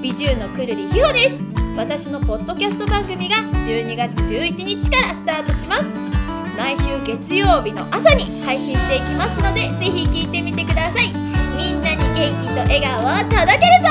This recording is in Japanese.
美獣のくるりひほです。私のポッドキャスト番組が12月11日からスタートします。毎週月曜日の朝に配信していきますのでぜひ聞いてみてください。みんなに元気と笑顔を届けるぞ。